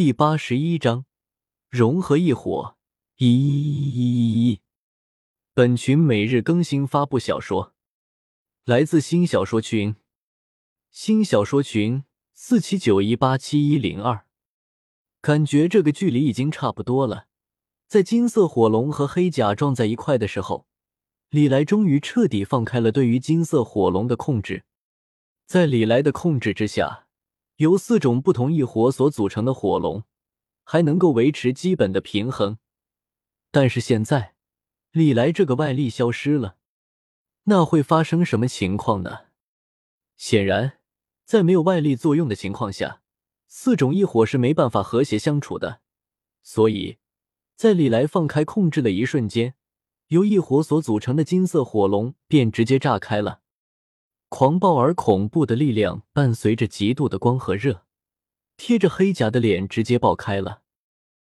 第八十一章融合异火。一一一一本群每日更新发布小说，来自新小说群，新小说群四七九一八七一零二。感觉这个距离已经差不多了。在金色火龙和黑甲撞在一块的时候，李来终于彻底放开了对于金色火龙的控制。在李来的控制之下，由四种不同异火所组成的火龙还能够维持基本的平衡。但是现在，李来这个外力消失了，那会发生什么情况呢？显然，在没有外力作用的情况下，四种异火是没办法和谐相处的。所以，在李来放开控制的一瞬间，由异火所组成的金色火龙便直接炸开了，狂暴而恐怖的力量伴随着极度的光和热，贴着黑甲的脸直接爆开了。